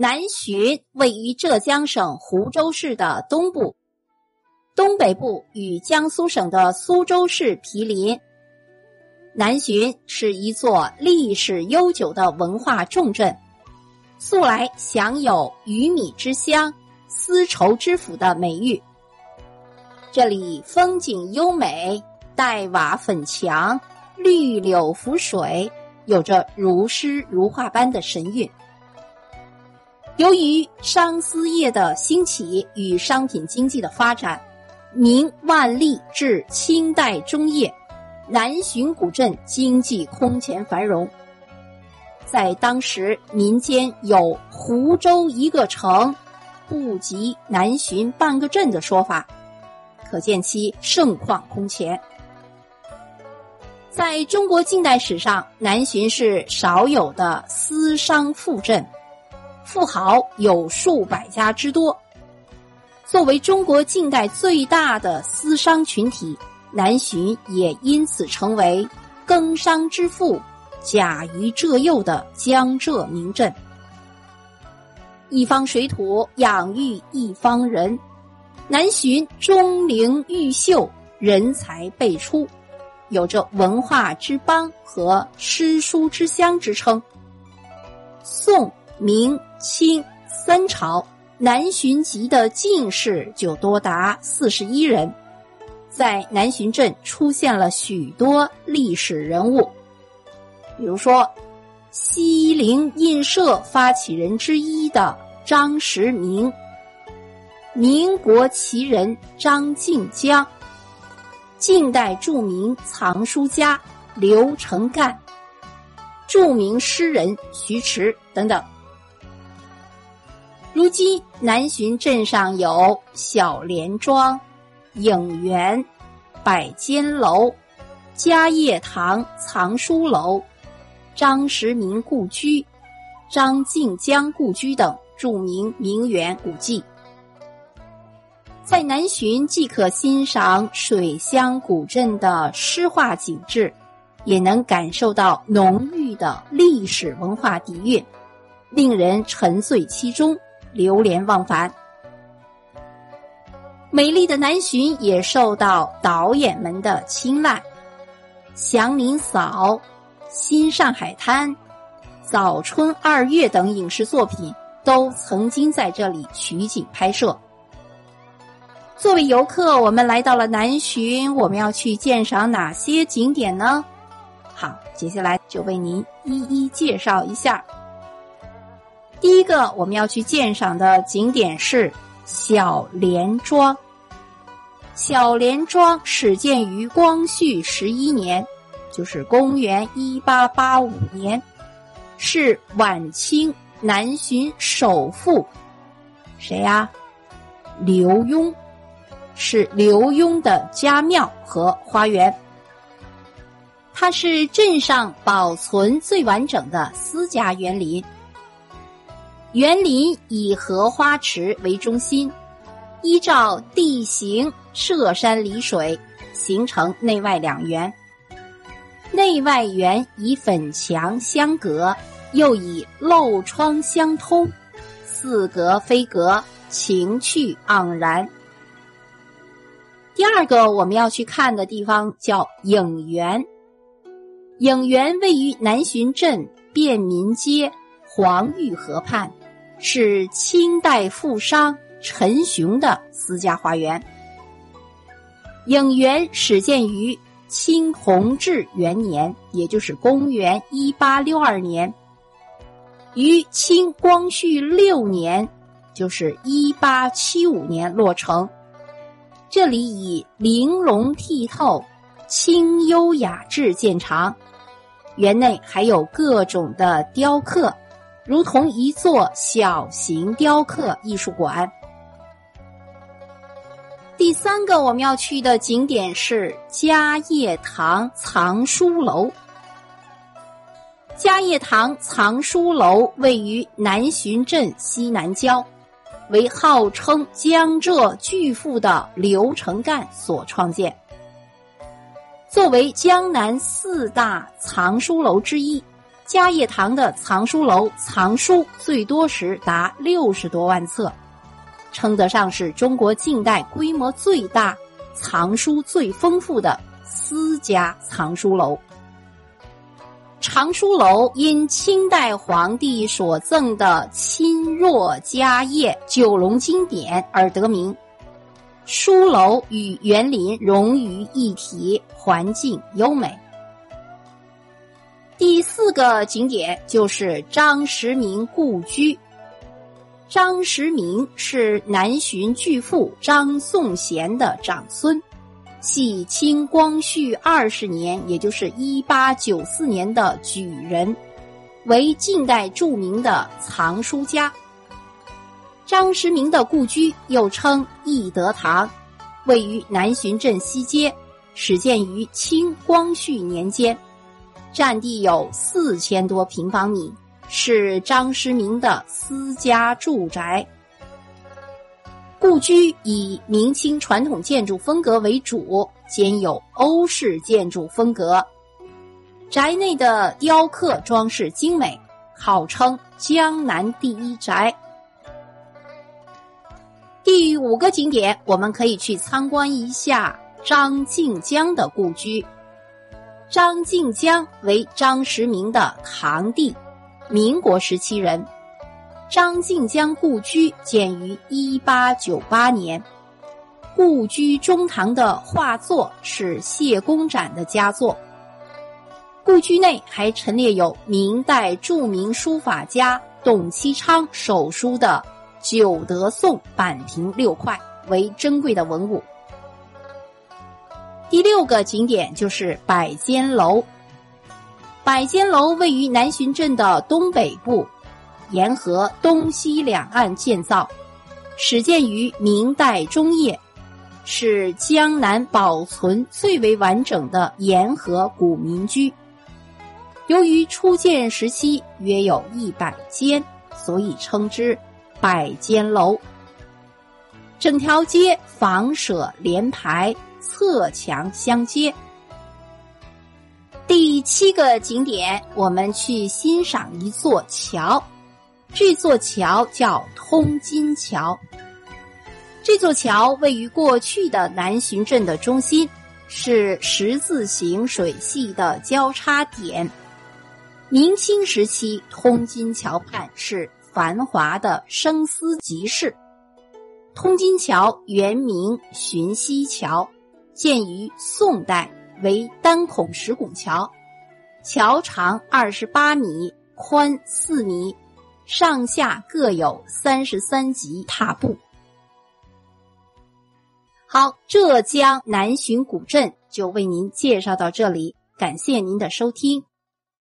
南浔位于浙江省湖州市的东部，东北部与江苏省的苏州市毗邻。南浔是一座历史悠久的文化重镇，素来享有“鱼米之乡”“丝绸之府”的美誉。这里风景优美，黛瓦粉墙，绿柳浮水，有着如诗如画般的神韵。由于商丝业的兴起与商品经济的发展，明万历至清代中叶，南浔古镇经济空前繁荣。在当时，民间有“湖州一个城，不及南浔半个镇”的说法，可见其盛况空前。在中国近代史上，南浔是少有的私商富镇。富豪有数百家之多。作为中国近代最大的私商群体，南浔也因此成为耕商之父、甲于浙右的江浙名镇。一方水土养育一方人，南浔钟灵毓秀，人才辈出，有着文化之邦和诗书之乡之称。宋。明清三朝，南浔籍的进士就多达四十一人，在南浔镇出现了许多历史人物，比如说西泠印社发起人之一的张时明，民国奇人张静江，近代著名藏书家刘成干，著名诗人徐迟等等。如今，南浔镇上有小莲庄、影园、百间楼、嘉业堂藏书楼、张时明故居、张静江故居等著名名园古迹。在南浔，既可欣赏水乡古镇的诗画景致，也能感受到浓郁的历史文化底蕴，令人沉醉其中。流连忘返。美丽的南浔也受到导演们的青睐，《祥林嫂》《新上海滩》《早春二月》等影视作品都曾经在这里取景拍摄。作为游客，我们来到了南浔，我们要去鉴赏哪些景点呢？好，接下来就为您一一介绍一下。第一个我们要去鉴赏的景点是小莲庄。小莲庄始建于光绪十一年，就是公元一八八五年，是晚清南浔首富，谁呀？刘墉，是刘墉的家庙和花园。它是镇上保存最完整的私家园林。园林以荷花池为中心，依照地形涉山离水，形成内外两园。内外园以粉墙相隔，又以漏窗相通，似隔非隔，情趣盎然。第二个我们要去看的地方叫影园，影园位于南浔镇便民街黄玉河畔。是清代富商陈雄的私家花园。影园始建于清弘治元年，也就是公元一八六二年，于清光绪六年，就是一八七五年落成。这里以玲珑剔透、清幽雅致见长，园内还有各种的雕刻。如同一座小型雕刻艺术馆。第三个我们要去的景点是嘉业堂藏书楼。嘉业堂藏书楼位于南浔镇西南郊，为号称江浙巨富的刘成干所创建。作为江南四大藏书楼之一。嘉业堂的藏书楼藏书最多时达六十多万册，称得上是中国近代规模最大、藏书最丰富的私家藏书楼。藏书楼因清代皇帝所赠的钦若家业九龙经典而得名。书楼与园林融于一体，环境优美。第四个景点就是张时明故居。张时明是南巡巨富张颂贤的长孙。系清光绪二十年，也就是一八九四年的举人，为近代著名的藏书家。张时明的故居又称义德堂，位于南浔镇西街，始建于清光绪年间，占地有四千多平方米，是张时明的私家住宅。故居以明清传统建筑风格为主，兼有欧式建筑风格。宅内的雕刻装饰精美，号称江南第一宅。第五个景点，我们可以去参观一下张静江的故居。张静江为张时明的堂弟，民国时期人。张静江故居建于一八九八年，故居中堂的画作是谢公展的佳作。故居内还陈列有明代著名书法家董其昌手书的《九德颂》版亭六块，为珍贵的文物。第六个景点就是百间楼。百间楼位于南浔镇的东北部。沿河东西两岸建造，始建于明代中叶，是江南保存最为完整的沿河古民居。由于初建时期约有一百间，所以称之百间楼。整条街房舍连排，侧墙相接。第七个景点，我们去欣赏一座桥。这座桥叫通金桥。这座桥位于过去的南浔镇的中心，是十字形水系的交叉点。明清时期，通金桥畔是繁华的生丝集市。通金桥原名浔溪桥，建于宋代，为单孔石拱桥，桥长二十八米，宽四米。上下各有三十三级踏步。好，浙江南浔古镇就为您介绍到这里，感谢您的收听。